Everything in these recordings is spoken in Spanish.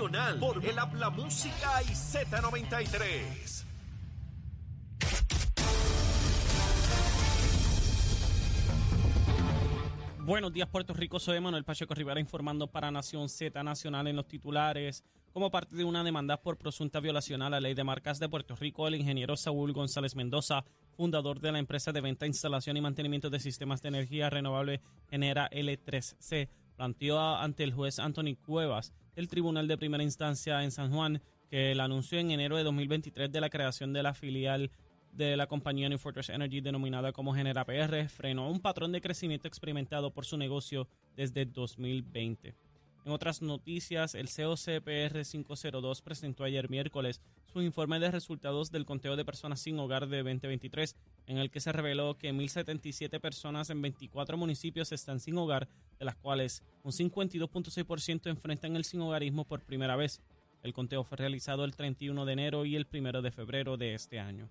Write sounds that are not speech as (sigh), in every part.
Por el Habla Música y Z93. Buenos días, Puerto Rico. Soy Manuel Pacheco Rivera informando para Nación Z Nacional en los titulares. Como parte de una demanda por presunta violación a la ley de marcas de Puerto Rico, el ingeniero Saúl González Mendoza, fundador de la empresa de venta, instalación y mantenimiento de sistemas de energía renovable Genera L3C, planteó ante el juez Anthony Cuevas del Tribunal de Primera Instancia en San Juan que el anuncio en enero de 2023 de la creación de la filial de la compañía New Fortress Energy denominada como Genera PR frenó un patrón de crecimiento experimentado por su negocio desde 2020. En otras noticias, el COCPR 502 presentó ayer miércoles su informe de resultados del conteo de personas sin hogar de 2023, en el que se reveló que 1.077 personas en 24 municipios están sin hogar, de las cuales un 52.6% enfrentan el sin hogarismo por primera vez. El conteo fue realizado el 31 de enero y el 1 de febrero de este año.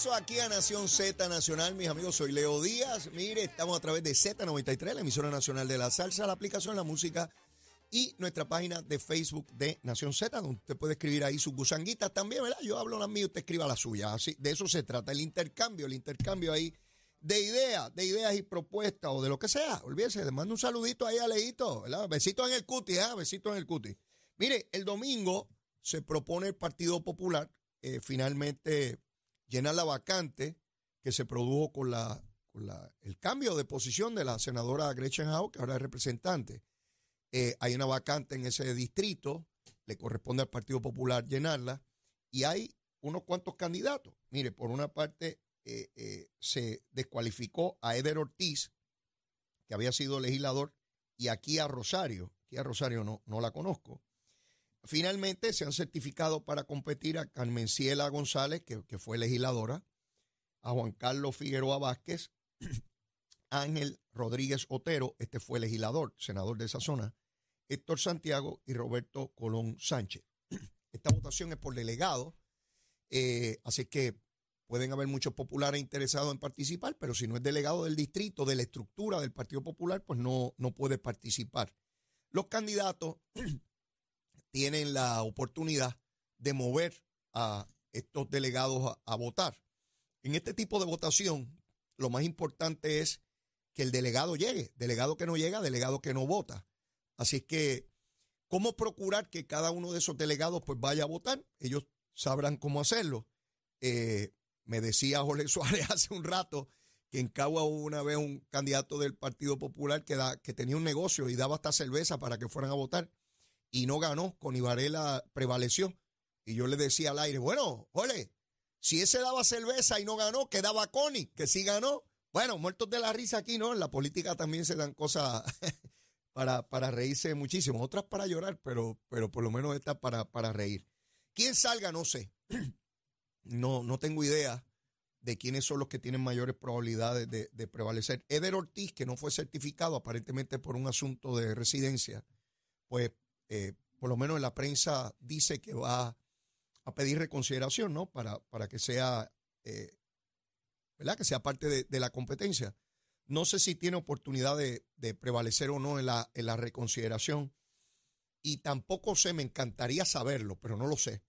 Regreso aquí a Nación Z Nacional, mis amigos, soy Leo Díaz. Mire, estamos a través de Z93, la emisora nacional de la salsa, la aplicación La Música y nuestra página de Facebook de Nación Z, donde usted puede escribir ahí sus gusanguitas también, ¿verdad? Yo hablo las mías, usted escriba la suya. Así, de eso se trata, el intercambio, el intercambio ahí de ideas, de ideas y propuestas o de lo que sea. Olvídese, le mando un saludito ahí a Leito, ¿verdad? Besitos en el cuti, ¿eh? Besitos en el cuti. Mire, el domingo se propone el Partido Popular eh, finalmente llenar la vacante que se produjo con, la, el cambio de posición de la senadora Gretchen Howe, que ahora es representante. Eh, hay una vacante en ese distrito, le corresponde al Partido Popular llenarla, y hay unos cuantos candidatos. Mire, por una parte eh, eh, se descualificó a Eder Ortiz, que había sido legislador, y aquí a Rosario, aquí a Rosario no, no la conozco. Finalmente se han certificado para competir a Carmen Ciela González, que, fue legisladora, a Juan Carlos Figueroa Vázquez, (clears throat) Ángel Rodríguez Otero, este fue legislador, senador de esa zona, Héctor Santiago y Roberto Colón Sánchez. (clears throat) Esta votación es por delegado, eh, así que pueden haber muchos populares interesados en participar, pero si no es delegado del distrito, de la estructura del Partido Popular, pues no, no puede participar. Los candidatos (clears throat) tienen la oportunidad de mover a estos delegados a, votar. En este tipo de votación, lo más importante es que el delegado llegue. Delegado que no llega, delegado que no vota. Así es que, ¿cómo procurar que cada uno de esos delegados pues vaya a votar? Ellos sabrán cómo hacerlo. Eh, me decía Jorge (laughs) Suárez hace un rato que en Cagua hubo una vez un candidato del Partido Popular que, da, que tenía un negocio y daba hasta cerveza para que fueran a votar y no ganó, con Ibarela prevaleció. Y yo le decía al aire, bueno, ole, si ese daba cerveza y no ganó, quedaba Connie, que sí ganó. Bueno, muertos de la risa aquí, ¿no? En la política también se dan cosas (laughs) para, para reírse muchísimo, otras para llorar, pero, pero por lo menos esta para, para reír. ¿Quién salga? No sé. (clears throat) No, no tengo idea de quiénes son los que tienen mayores probabilidades de, de prevalecer. Eder Ortiz, que no fue certificado aparentemente por un asunto de residencia, pues eh, por lo menos en la prensa dice que va a pedir reconsideración, ¿no? Para, para que sea, eh, ¿verdad? Que sea parte de, la competencia. No sé si tiene oportunidad de, de prevalecer o no en la, en la, reconsideración. Y tampoco sé, me encantaría saberlo, pero no lo sé.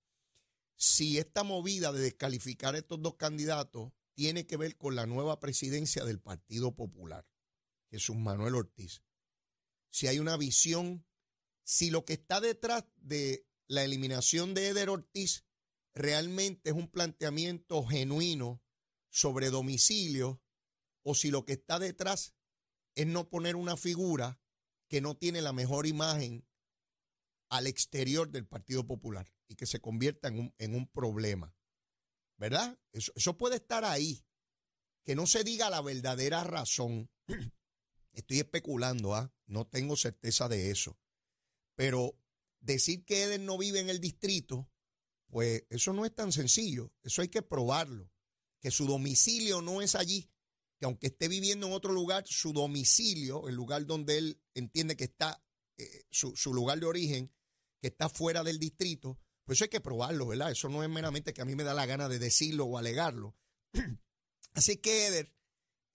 Si esta movida de descalificar a estos dos candidatos tiene que ver con la nueva presidencia del Partido Popular, Jesús Manuel Ortiz. Si hay una visión si lo que está detrás de la eliminación de Eder Ortiz realmente es un planteamiento genuino sobre domicilio o si lo que está detrás es no poner una figura que no tiene la mejor imagen al exterior del Partido Popular y que se convierta en un, en un problema. ¿Verdad? Eso, puede estar ahí. Que no se diga la verdadera razón. (clears throat) Estoy especulando, ¿ah? No tengo certeza de eso. Pero decir que Eden no vive en el distrito, Pues eso no es tan sencillo, eso hay que probarlo, que su domicilio no es allí, que aunque esté viviendo en otro lugar, su domicilio, el lugar donde él entiende que está, eh, su, su lugar de origen, que está fuera del distrito, pues eso hay que probarlo, ¿verdad? Eso no es meramente que a mí me da la gana de decirlo o alegarlo. (clears throat) Así que Eder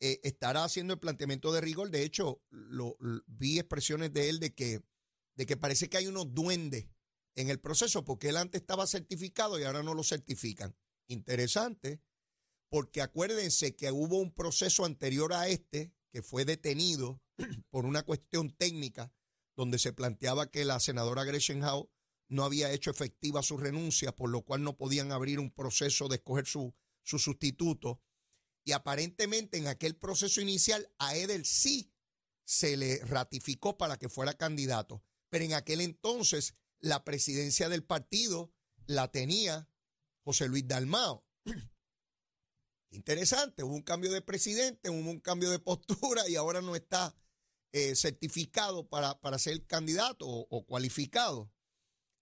eh, estará haciendo el planteamiento de rigor. De hecho, lo- vi expresiones de él de que, de que parece que hay unos duendes en el proceso, porque él antes estaba certificado y ahora no lo certifican. Interesante, porque acuérdense que hubo un proceso anterior a este que fue detenido (clears throat) por una cuestión técnica donde se planteaba que la senadora Gretchen no había hecho efectiva su renuncia, por lo cual no podían abrir un proceso de escoger su, su sustituto. Y aparentemente en aquel proceso inicial a Edel sí se le ratificó para que fuera candidato. Pero en aquel entonces la presidencia del partido la tenía José Luis Dalmao. (clears throat) Interesante, hubo un cambio de presidente, hubo un cambio de postura y ahora no está eh, certificado para, para ser candidato o, o cualificado.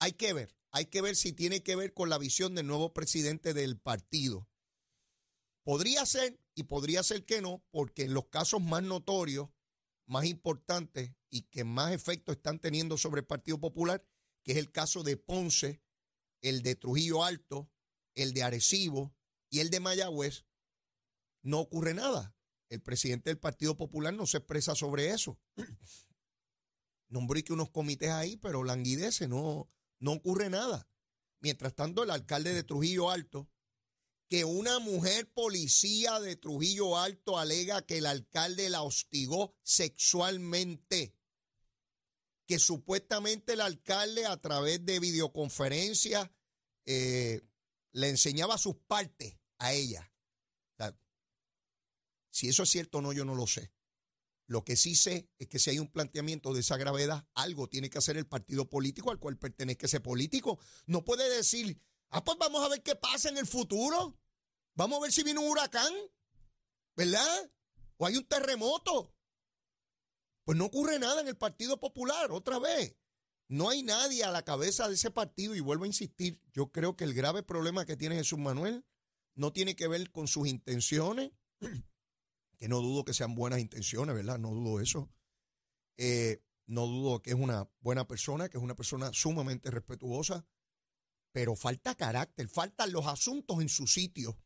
Hay que ver, hay que ver si tiene que ver con la visión del nuevo presidente del partido. Podría ser y podría ser que no, porque en los casos más notorios, más importantes y que más efecto están teniendo sobre el Partido Popular, que es el caso de Ponce, el de Trujillo Alto, el de Arecibo y el de Mayagüez, no ocurre nada. El presidente del Partido Popular no se expresa sobre eso. (clears throat) Nombró que unos comités ahí, pero languidece, no, no ocurre nada. Mientras tanto, el alcalde de Trujillo Alto, que una mujer policía de Trujillo Alto alega que el alcalde la hostigó sexualmente, que supuestamente el alcalde a través de videoconferencia eh, le enseñaba sus partes a ella. Si eso es cierto o no, yo no lo sé. Lo que sí sé es que si hay un planteamiento de esa gravedad, algo tiene que hacer el partido político al cual pertenezca ese político. No puede decir, ah, pues vamos a ver qué pasa en el futuro. Vamos a ver si viene un huracán, ¿verdad? O hay un terremoto. Pues no ocurre nada en el Partido Popular, otra vez. No hay nadie a la cabeza de ese partido y vuelvo a insistir, yo creo que el grave problema que tiene Jesús Manuel no tiene que ver con sus intenciones, (clears throat) que no dudo que sean buenas intenciones, ¿verdad? No dudo eso. Eh, no dudo que es una buena persona, que es una persona sumamente respetuosa, pero falta carácter, faltan los asuntos en su sitio.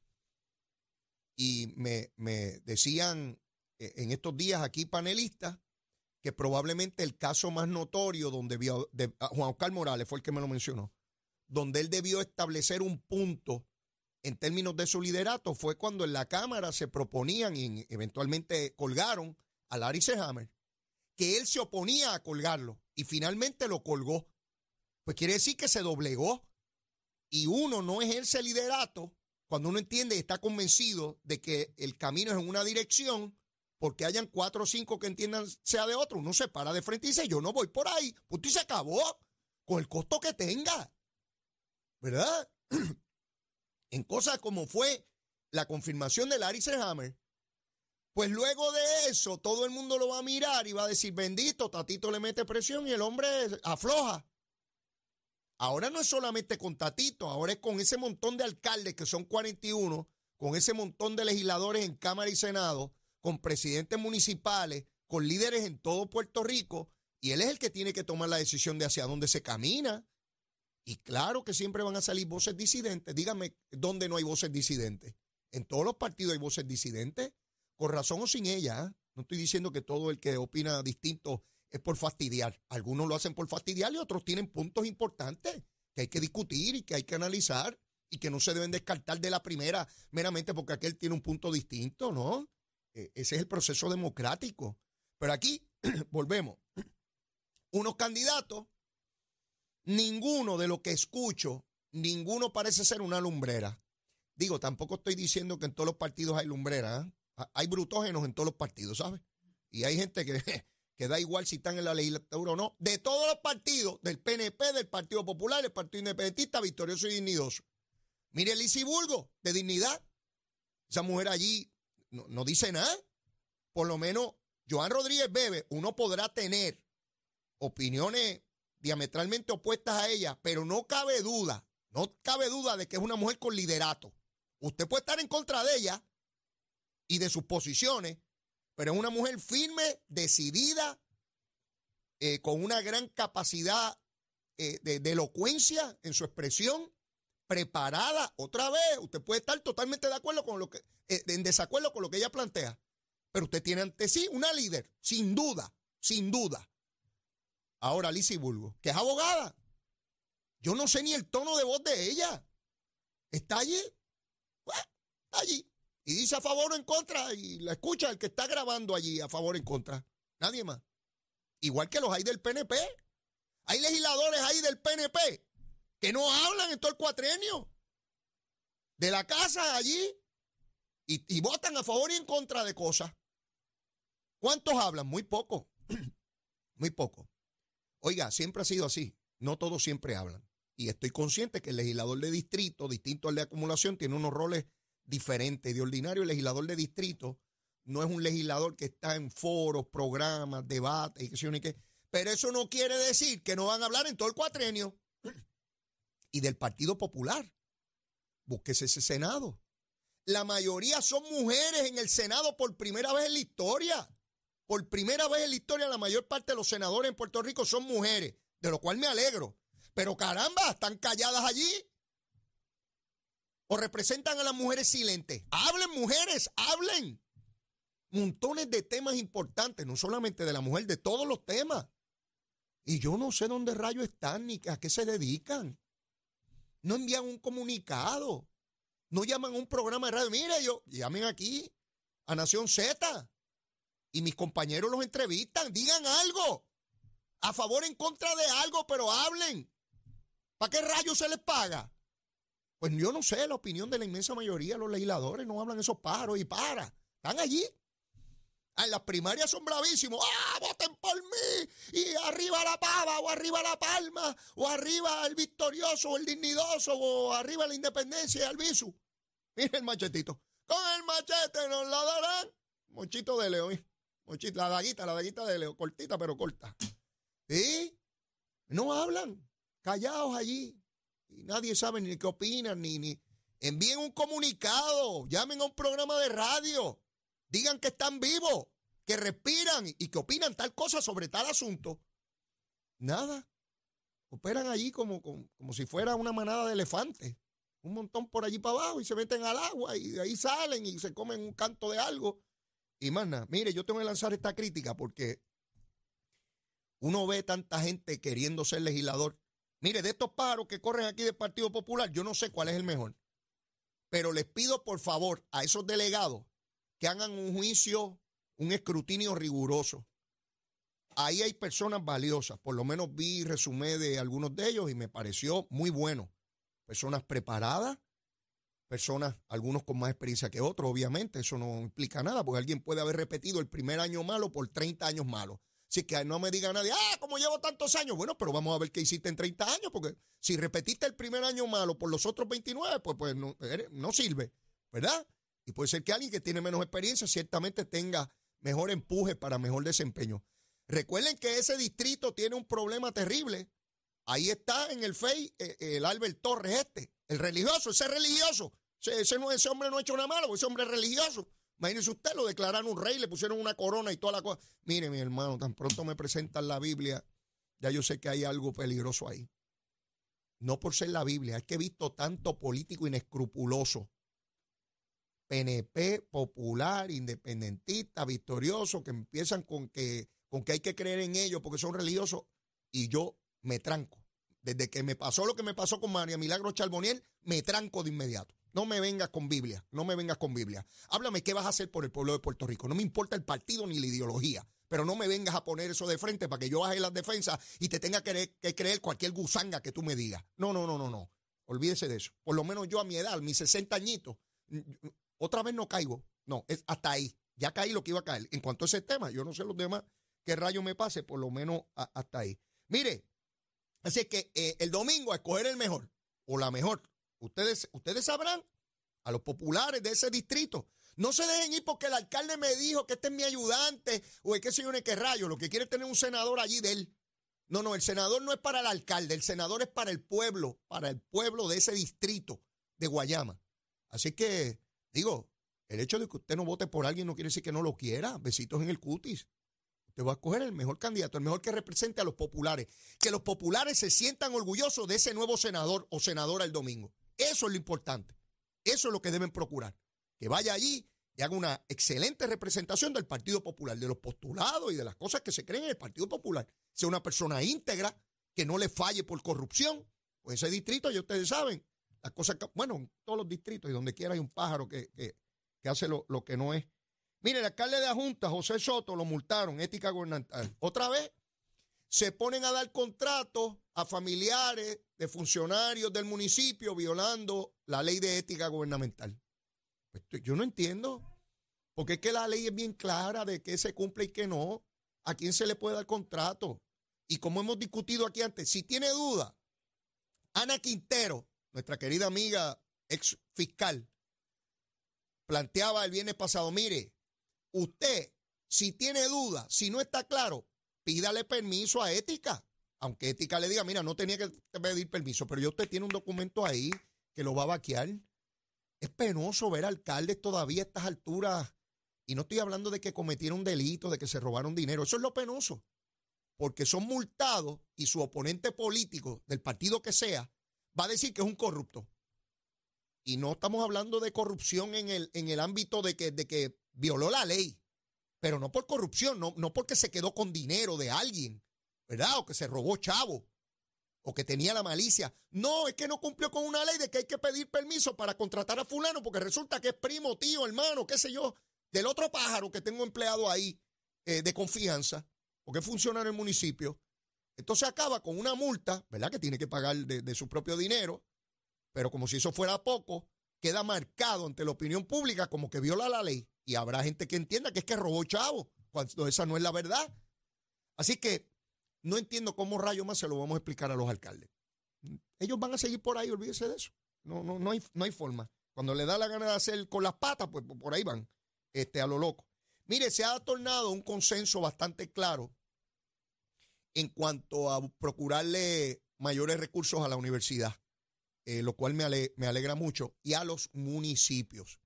Y me, me decían eh, en estos días aquí panelistas que probablemente el caso más notorio donde vio, de, ah, Juan Oscar Morales fue el que me lo mencionó, donde él debió establecer un punto en términos de su liderato fue cuando en la Cámara se proponían y eventualmente colgaron a Larry Sehammer, que él se oponía a colgarlo y finalmente lo colgó. Pues quiere decir que se doblegó y uno no ejerce liderato cuando uno entiende y está convencido de que el camino es en una dirección, porque hayan cuatro o cinco que entiendan sea de otro, uno se para de frente y dice, yo no voy por ahí, punto y se acabó, con el costo que tenga, ¿verdad? (clears throat) en cosas como fue la confirmación de Larry Hammer, pues luego de eso todo el mundo lo va a mirar y va a decir, bendito, Tatito le mete presión y el hombre afloja. Ahora no es solamente con Tatito, ahora es con ese montón de alcaldes que son 41, con ese montón de legisladores en Cámara y Senado, con presidentes municipales, con líderes en todo Puerto Rico, y él es el que tiene que tomar la decisión de hacia dónde se camina. Y claro que siempre van a salir voces disidentes. Dígame dónde no hay voces disidentes. En todos los partidos hay voces disidentes, con razón o sin ella. ¿eh? No estoy diciendo que todo el que opina distinto es por fastidiar. Algunos lo hacen por fastidiar y otros tienen puntos importantes que hay que discutir y que hay que analizar y que no se deben descartar de la primera meramente porque aquel tiene un punto distinto, ¿no? Eh, ese es el proceso democrático. Pero aquí (clears throat) volvemos. Unos candidatos, ninguno de lo que escucho, ninguno parece ser una lumbrera. Digo, tampoco estoy diciendo que en todos los partidos hay lumbreras. ¿eh? Hay brutógenos en todos los partidos, ¿sabes? Y hay gente que, (laughs) que da igual si están en la legislatura o no. De todos los partidos, del PNP, del Partido Popular, del Partido Independentista, victorioso y dignidoso. Mire Lizy Bulgo, de dignidad. Esa mujer allí no, no dice nada. Por lo menos, Joan Rodríguez Bebe, uno podrá tener opiniones diametralmente opuestas a ella, pero no cabe duda, No cabe duda de que es una mujer con liderato. Usted puede estar en contra de ella y de sus posiciones, pero es una mujer firme, decidida, eh, con una gran capacidad eh, de, elocuencia en su expresión, preparada. Otra vez, usted puede estar totalmente de acuerdo con lo que, eh, en desacuerdo con lo que ella plantea, pero usted tiene ante sí una líder, sin duda, sin duda. Ahora, Lizy Bulgo, que es abogada. Yo no sé ni el tono de voz de ella. Está allí. Está allí. Y dice a favor o en contra. Y la escucha el que está grabando allí a favor o en contra. Nadie más. Igual que los hay del PNP. Hay legisladores ahí del PNP que no hablan en todo el cuatrenio. De la casa allí. Y, y votan a favor y en contra de cosas. ¿Cuántos hablan? Muy poco. (clears throat) Muy poco. Oiga, siempre ha sido así. No todos siempre hablan. Y estoy consciente que el legislador de distrito, distinto al de acumulación, tiene unos roles diferentes. De ordinario, el legislador de distrito no es un legislador que está en foros, programas, debates y qué sé yo qué. Pero eso no quiere decir que no van a hablar en todo el cuatrenio. Y del Partido Popular. Búsquese ese Senado. La mayoría son mujeres en el Senado por primera vez en la historia. Por primera vez en la historia, la mayor parte de los senadores en Puerto Rico son mujeres, de lo cual me alegro. Pero caramba, están calladas allí. O representan a las mujeres silentes. Hablen, mujeres, hablen. Montones de temas importantes, no solamente de la mujer, de todos los temas. Y yo no sé dónde rayos están ni a qué se dedican. No envían un comunicado. No llaman a un programa de radio. Mire, yo, llamen aquí a Nación Z. Y mis compañeros los entrevistan. Digan algo. A favor, en contra de algo, pero hablen. ¿Para qué rayos se les paga? Pues yo no sé, la opinión de la inmensa mayoría de los legisladores no hablan esos pájaros y para. Están allí. Ah, en las primarias son bravísimos. ¡Ah, voten por mí! Y arriba la pava, o arriba la palma, o arriba el victorioso, o el dignidoso, o arriba la independencia y el visu. Mira el machetito. Con el machete nos la darán. Mochito de Leo. Mochito, la daguita, la daguita de Leo. Cortita, pero corta. ¿Sí? No hablan. Callados allí. Y nadie sabe ni qué opinan, ni, ni. Envíen un comunicado. Llamen a un programa de radio. Digan que están vivos, que respiran y que opinan tal cosa sobre tal asunto. Nada. Operan allí como, como, como si fuera una manada de elefantes. Un montón por allí para abajo y se meten al agua y de ahí salen y se comen un canto de algo. Y más mire, yo tengo que lanzar esta crítica porque uno ve tanta gente queriendo ser legislador. Mire, de estos pájaros que corren aquí del Partido Popular, yo no sé cuál es el mejor. Pero les pido por favor a esos delegados que hagan un juicio, un escrutinio riguroso. Ahí hay personas valiosas, por lo menos vi resumen de algunos de ellos y me pareció muy bueno. Personas preparadas, personas, algunos con más experiencia que otros, obviamente, eso no implica nada, porque alguien puede haber repetido el primer año malo por 30 años malos. Así que no me diga nadie, ah, como llevo tantos años. Bueno, pero vamos a ver qué hiciste en 30 años, porque si repetiste el primer año malo por los otros 29, pues, pues no, no sirve, ¿verdad? Y puede ser que alguien que tiene menos experiencia ciertamente tenga mejor empuje para mejor desempeño. Recuerden que ese distrito tiene un problema terrible. Ahí está en el FEI eh, el Albert Torres este, el religioso, ese religioso. Ese, no, ese hombre no ha hecho nada malo, ese hombre es religioso. Imagínese usted, lo declararon un rey, le pusieron una corona y toda la cosa. Mire, mi hermano, tan pronto me presentan la Biblia, ya yo sé que hay algo peligroso ahí. No por ser la Biblia, es que he visto tanto político inescrupuloso PNP, popular, independentista, victorioso, que empiezan con que, con que hay que creer en ellos porque son religiosos, y yo me tranco. Desde que me pasó lo que me pasó con María Milagro Charboniel, me tranco de inmediato. No me vengas con Biblia, no me vengas con Biblia. Háblame qué vas a hacer por el pueblo de Puerto Rico. No me importa el partido ni la ideología, pero no me vengas a poner eso de frente para que yo baje las defensas y te tenga que, creer cualquier gusanga que tú me digas. No, no, no, no, no. Olvídese de eso. Por lo menos yo a mi edad, mis 60 añitos, otra vez no caigo. No, es hasta ahí. Ya caí lo que iba a caer. En cuanto a ese tema, yo no sé los demás qué rayo me pase, por lo menos hasta ahí. Mire, así que eh, el domingo a escoger el mejor o la mejor. Ustedes, ustedes sabrán a los populares de ese distrito. No se dejen ir porque el alcalde me dijo que este es mi ayudante o es que señor qué rayo. Lo que quiere es tener un senador allí de él. No, no, el senador no es para el alcalde, el senador es para el pueblo, para el pueblo de ese distrito de Guayama. Así que, digo, el hecho de que usted no vote por alguien no quiere decir que no lo quiera. Besitos en el cutis. Usted va a escoger el mejor candidato, el mejor que represente a los populares. Que los populares se sientan orgullosos de ese nuevo senador o senadora el domingo. Eso es lo importante. Eso es lo que deben procurar. Que vaya allí y haga una excelente representación del Partido Popular, de los postulados y de las cosas que se creen en el Partido Popular. Sea una persona íntegra, que no le falle por corrupción. Pues ese distrito, ya ustedes saben, las cosas, bueno, en todos los distritos y donde quiera hay un pájaro que, que, hace lo, lo, que no es. Mire, el alcalde de la Junta, José Soto, lo multaron, ética gubernamental. Otra vez, se ponen a dar contratos a familiares de funcionarios del municipio violando la ley de ética gubernamental. Pues, yo no entiendo, porque es que la ley es bien clara de qué se cumple y qué no, a quién se le puede dar contrato. Y como hemos discutido aquí antes, si tiene duda, Ana Quintero, nuestra querida amiga ex fiscal, planteaba el viernes pasado, mire, usted, si tiene duda, si no está claro, pídale permiso a ética. Aunque ética le diga, mira, no tenía que pedir permiso, pero ya usted tiene un documento ahí que lo va a vaquear. Es penoso ver alcaldes todavía a estas alturas. Y no estoy hablando de que cometieron delito, de que se robaron dinero. Eso es lo penoso. Porque son multados y su oponente político, del partido que sea, va a decir que es un corrupto. Y no estamos hablando de corrupción en el, en el ámbito de que, de que violó la ley. Pero no por corrupción, no, no porque se quedó con dinero de alguien, ¿verdad? O que se robó chavo o que tenía la malicia. No, es que no cumplió con una ley de que hay que pedir permiso para contratar a fulano porque resulta que es primo, tío, hermano, qué sé yo, del otro pájaro que tengo empleado ahí eh, de confianza, porque funciona en el municipio. Entonces acaba con una multa, ¿verdad? Que tiene que pagar de, de su propio dinero, pero como si eso fuera poco, queda marcado ante la opinión pública como que viola la ley. Y habrá gente que entienda que es que robó chavo, cuando esa no es la verdad. Así que no entiendo cómo rayo más se lo vamos a explicar a los alcaldes. Ellos van a seguir por ahí, olvídese de eso. No, no, no, hay, no hay forma. Cuando le da la gana de hacer con las patas, pues por ahí van, este, a lo loco. Mire, se ha tornado un consenso bastante claro en cuanto a procurarle mayores recursos a la universidad, eh, lo cual me, me, alegra mucho, y a los municipios.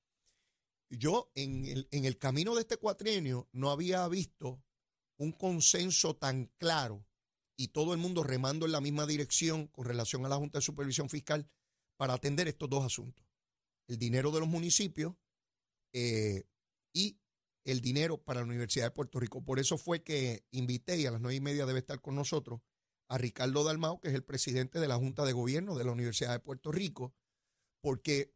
Yo en el, en el camino de este cuatrienio no había visto un consenso tan claro y todo el mundo remando en la misma dirección con relación a la Junta de Supervisión Fiscal para atender estos dos asuntos. El dinero de los municipios eh, y el dinero para la Universidad de Puerto Rico. Por eso fue que invité, y a las nueve y media debe estar con nosotros, a Ricardo Dalmao, que es el presidente de la Junta de Gobierno de la Universidad de Puerto Rico, porque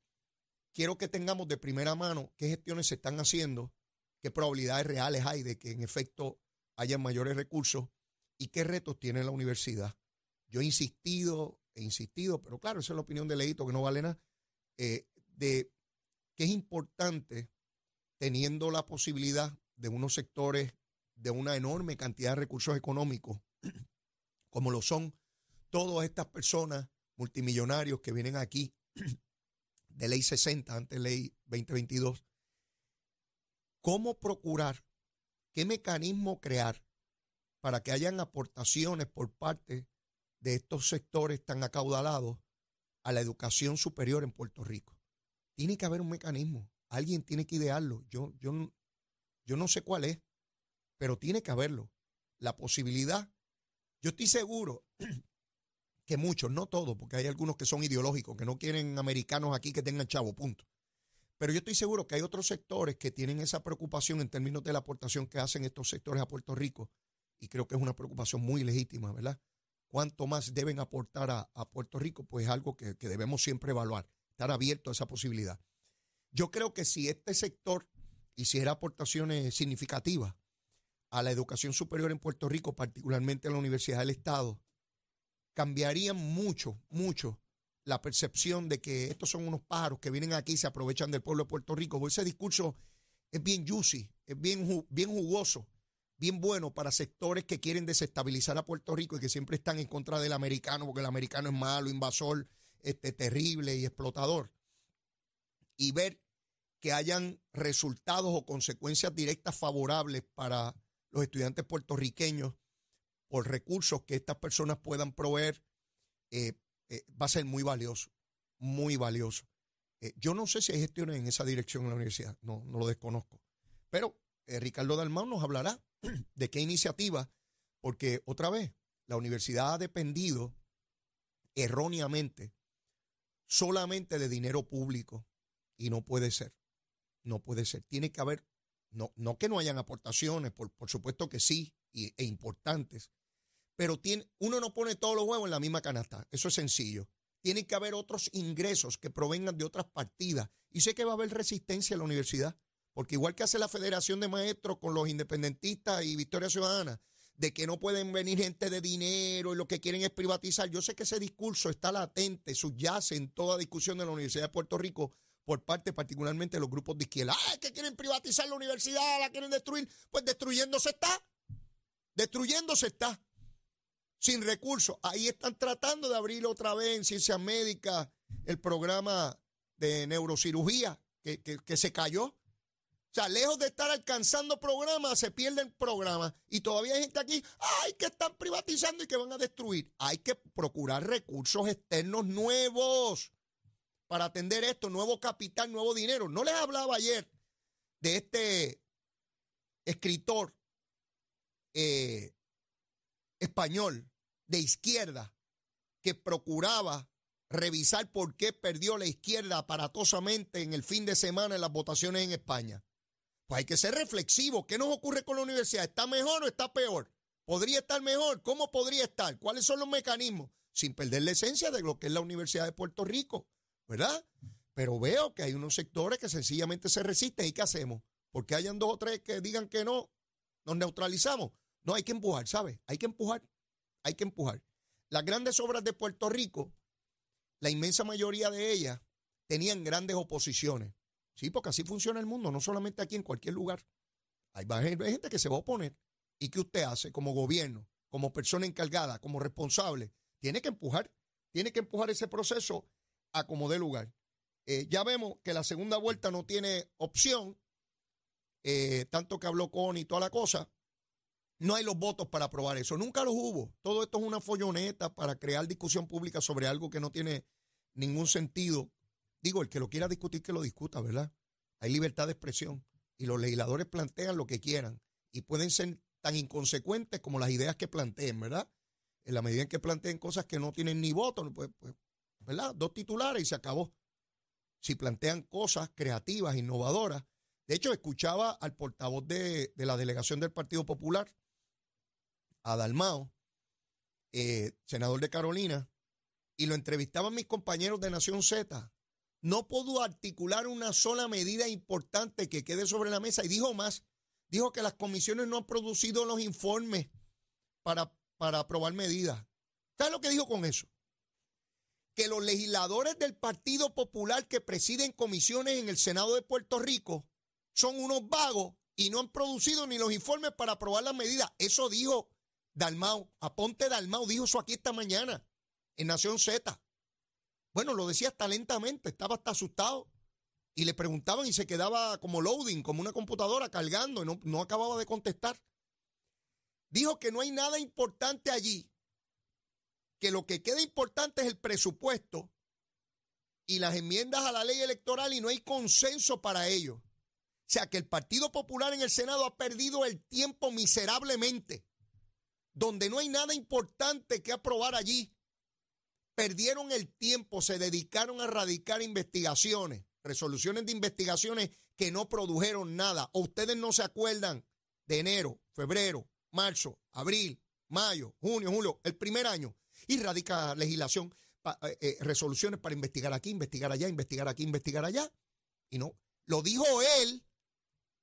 quiero que tengamos de primera mano qué gestiones se están haciendo, qué probabilidades reales hay de que en efecto haya mayores recursos y qué retos tiene la universidad. Yo he insistido, he insistido, pero claro, esa es la opinión de Leito, que no vale nada, eh, de que es importante, teniendo la posibilidad de unos sectores de una enorme cantidad de recursos económicos, como lo son todas estas personas multimillonarios que vienen aquí de ley 60, antes ley 2022, cómo procurar ¿Qué mecanismo crear para que hayan aportaciones por parte de estos sectores tan acaudalados a la educación superior en Puerto Rico? Tiene que haber un mecanismo. Alguien tiene que idearlo. Yo, yo, yo no sé cuál es, pero tiene que haberlo. La posibilidad. Yo estoy seguro que muchos, no todos, porque hay algunos que son ideológicos, que no quieren americanos aquí que tengan chavo, punto. Pero yo estoy seguro que hay otros sectores que tienen esa preocupación en términos de la aportación que hacen estos sectores a Puerto Rico. Y creo que es una preocupación muy legítima, ¿verdad? ¿Cuánto más deben aportar a, Puerto Rico? Pues es algo que, debemos siempre evaluar, estar abierto a esa posibilidad. Yo creo que si este sector hiciera aportaciones significativas a la educación superior en Puerto Rico, particularmente a la Universidad del Estado, cambiarían mucho, mucho la percepción de que estos son unos pájaros que vienen aquí y se aprovechan del pueblo de Puerto Rico. Ese discurso es bien juicy, es bien, bien jugoso, bien bueno para sectores que quieren desestabilizar a Puerto Rico y que siempre están en contra del americano, porque el americano es malo, invasor, este, terrible y explotador. Y ver que hayan resultados o consecuencias directas favorables para los estudiantes puertorriqueños por recursos que estas personas puedan proveer, eh, eh, va a ser muy valioso, muy valioso. Eh, yo no sé si hay gestiones en esa dirección en la universidad, no, no lo desconozco. Pero Ricardo Dalmau nos hablará (clears throat) de qué iniciativa, porque otra vez, la universidad ha dependido erróneamente solamente de dinero público y no puede ser, no puede ser. Tiene que haber, no, no que no hayan aportaciones, por, por supuesto que sí, y, e importantes, pero tiene, uno no pone todos los huevos en la misma canasta, eso es sencillo. Tiene que haber otros ingresos que provengan de otras partidas. Y sé que va a haber resistencia en la universidad, porque igual que hace la Federación de Maestros con los independentistas y Victoria Ciudadana, de que no pueden venir gente de dinero y lo que quieren es privatizar. Yo sé que ese discurso está latente, subyace en toda discusión de la Universidad de Puerto Rico por parte particularmente de los grupos de izquierda. ¡Ah, que quieren privatizar la universidad, la quieren destruir! Pues destruyéndose está. Destruyéndose está. Sin recursos. Ahí están tratando de abrir otra vez en ciencias médicas el programa de neurocirugía que, que se cayó. O sea, lejos de estar alcanzando programas, se pierden programas. Y todavía hay gente aquí, ay, que están privatizando y que van a destruir. Hay que procurar recursos externos nuevos para atender esto, nuevo capital, nuevo dinero. No les hablaba ayer de este escritor eh, español de izquierda que procuraba revisar por qué perdió la izquierda aparatosamente en el fin de semana en las votaciones en España. Pues hay que ser reflexivo. ¿Qué nos ocurre con la universidad? ¿Está mejor o está peor? ¿Podría estar mejor? ¿Cómo podría estar? ¿Cuáles son los mecanismos? Sin perder la esencia de lo que es la Universidad de Puerto Rico, ¿verdad? Pero veo que hay unos sectores que sencillamente se resisten. ¿Y qué hacemos? Porque hayan dos o tres que digan que no, nos neutralizamos. No, hay que empujar, ¿sabes? Hay que empujar. Hay que empujar. Las grandes obras de Puerto Rico, la inmensa mayoría de ellas tenían grandes oposiciones. Sí, porque así funciona el mundo, no solamente aquí, en cualquier lugar. Hay gente que se va a oponer. ¿Y qué usted hace como gobierno, como persona encargada, como responsable? Tiene que empujar, tiene que empujar ese proceso a como dé lugar. Eh, ya vemos que la segunda vuelta no tiene opción, eh, tanto que habló con y toda la cosa. No hay los votos para aprobar eso. Nunca los hubo. Todo esto es una folloneta para crear discusión pública sobre algo que no tiene ningún sentido Digo, el que lo quiera discutir, que lo discuta, ¿verdad? Hay libertad de expresión y los legisladores plantean lo que quieran y pueden ser tan inconsecuentes como las ideas que planteen, ¿verdad? En la medida en que planteen cosas que no tienen ni voto, pues, pues, ¿verdad? Dos titulares y se acabó. Si plantean cosas creativas, innovadoras. De hecho, escuchaba al portavoz de, la delegación del Partido Popular, a Dalmao, eh, senador de Carolina, y lo entrevistaban mis compañeros de Nación Z no pudo articular una sola medida importante que quede sobre la mesa. Y dijo más, dijo que las comisiones no han producido los informes para, para aprobar medidas. ¿Sabes lo que dijo con eso? Que los legisladores del Partido Popular que presiden comisiones en el Senado de Puerto Rico son unos vagos y no han producido ni los informes para aprobar las medidas. Eso dijo Dalmau, Aponte Dalmau, dijo eso aquí esta mañana en Nación Z. Bueno, lo decía hasta lentamente, estaba hasta asustado. Y le preguntaban y se quedaba como loading, como una computadora cargando y no, no acababa de contestar. Dijo que no hay nada importante allí, que lo que queda importante es el presupuesto y las enmiendas a la ley electoral y no hay consenso para ello. O sea que el Partido Popular en el Senado ha perdido el tiempo miserablemente, donde no hay nada importante que aprobar allí perdieron el tiempo, se dedicaron a radicar investigaciones, resoluciones de investigaciones que no produjeron nada. ¿O ustedes no se acuerdan de enero, febrero, marzo, abril, mayo, junio, julio, el primer año? Y radica legislación, eh, eh, resoluciones para investigar aquí, investigar allá, investigar aquí, investigar allá. Y no, lo dijo él.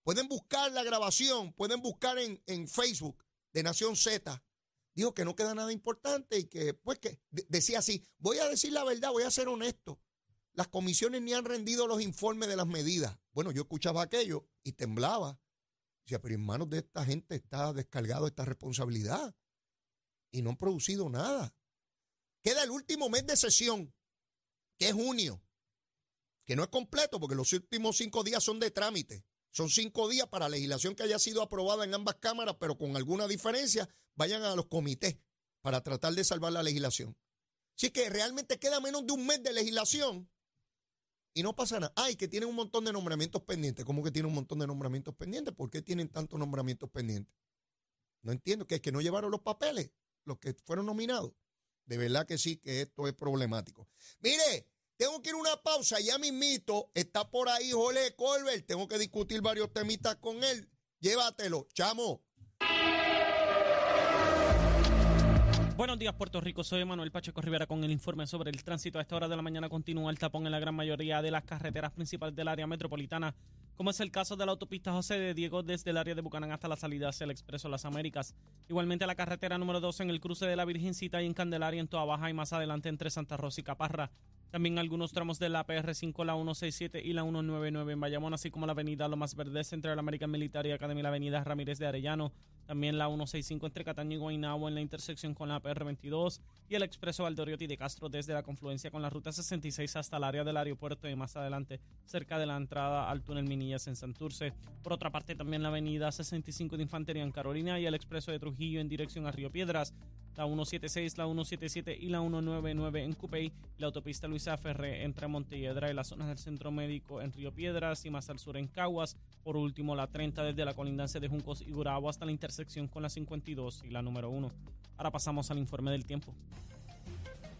Pueden buscar la grabación, pueden buscar en, en Facebook de Nación Z dijo que no queda nada importante y que, pues, que decía así, voy a decir la verdad, voy a ser honesto. Las comisiones ni han rendido los informes de las medidas. Bueno, yo escuchaba aquello y temblaba. Decía, pero en manos de esta gente está descargado esta responsabilidad y no han producido nada. Queda el último mes de sesión, que es junio, que no es completo porque los últimos cinco días son de trámite. Son cinco días para legislación que haya sido aprobada en ambas cámaras, pero con alguna diferencia, vayan a los comités para tratar de salvar la legislación. Así que realmente queda menos de un mes de legislación y no pasa nada. Ay, que tienen un montón de nombramientos pendientes. ¿Cómo que tienen un montón de nombramientos pendientes? ¿Por qué tienen tantos nombramientos pendientes? No entiendo, que es que no llevaron los papeles, los que fueron nominados. De verdad que sí, que esto es problemático. Mire, tengo que ir a una pausa, ya mismito, está por ahí Jole Colbert, tengo que discutir varios temitas con él. Llévatelo, chamo. Buenos días, Puerto Rico. Soy Manuel Pacheco Rivera con el informe sobre el tránsito. A esta hora de la mañana continúa el tapón en la gran mayoría de las carreteras principales del área metropolitana, como es el caso de la autopista José de Diego desde el área de Bucanán hasta la salida hacia el Expreso Las Américas. Igualmente la carretera número 2 en el cruce de la Virgencita y en Candelaria en Toa Baja y más adelante entre Santa Rosa y Caparra. También algunos tramos de la PR5, la 167 y la 199 en Bayamón, así como la avenida Lomas Verdes entre la American Academy y la avenida Ramírez de Arellano. También la 165 entre Cataño y Guaynabo en la intersección con la PR22 y el expreso Valdoriotti de Castro desde la confluencia con la ruta 66 hasta el área del aeropuerto y más adelante cerca de la entrada al túnel Minillas en Santurce. Por otra parte, también la avenida 65 de Infantería en Carolina y el expreso de Trujillo en dirección a Río Piedras la 176, la 177 y la 199 en Cupey, la autopista Luisa Ferré entre Montelledra y las zonas del Centro Médico en Río Piedras y más al sur en Caguas. Por último, la 30 desde la colindancia de Juncos y Gurabo hasta la intersección con la 52 y la número 1. Ahora pasamos al informe del tiempo.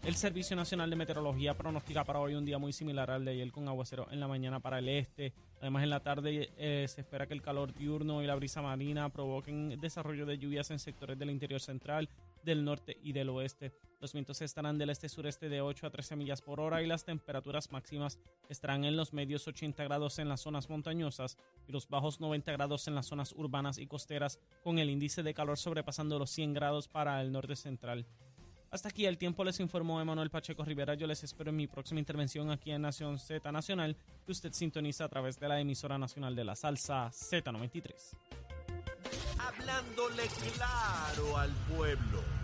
El Servicio Nacional de Meteorología pronostica para hoy un día muy similar al de ayer con aguacero en la mañana para el este. Además, en la tarde eh, se espera que el calor diurno y la brisa marina provoquen desarrollo de lluvias en sectores del interior central, del norte y del oeste. Los vientos estarán del este-sureste de 8 a 13 millas por hora y las temperaturas máximas estarán en los medios 80 grados en las zonas montañosas y los bajos 90 grados en las zonas urbanas y costeras, con el índice de calor sobrepasando los 100 grados para el norte central. Hasta aquí el tiempo les informó Emanuel Pacheco Rivera. Yo les espero en mi próxima intervención aquí en Nación Z Nacional, que usted sintoniza a través de la emisora nacional de la salsa Z93. Hablándole claro al pueblo.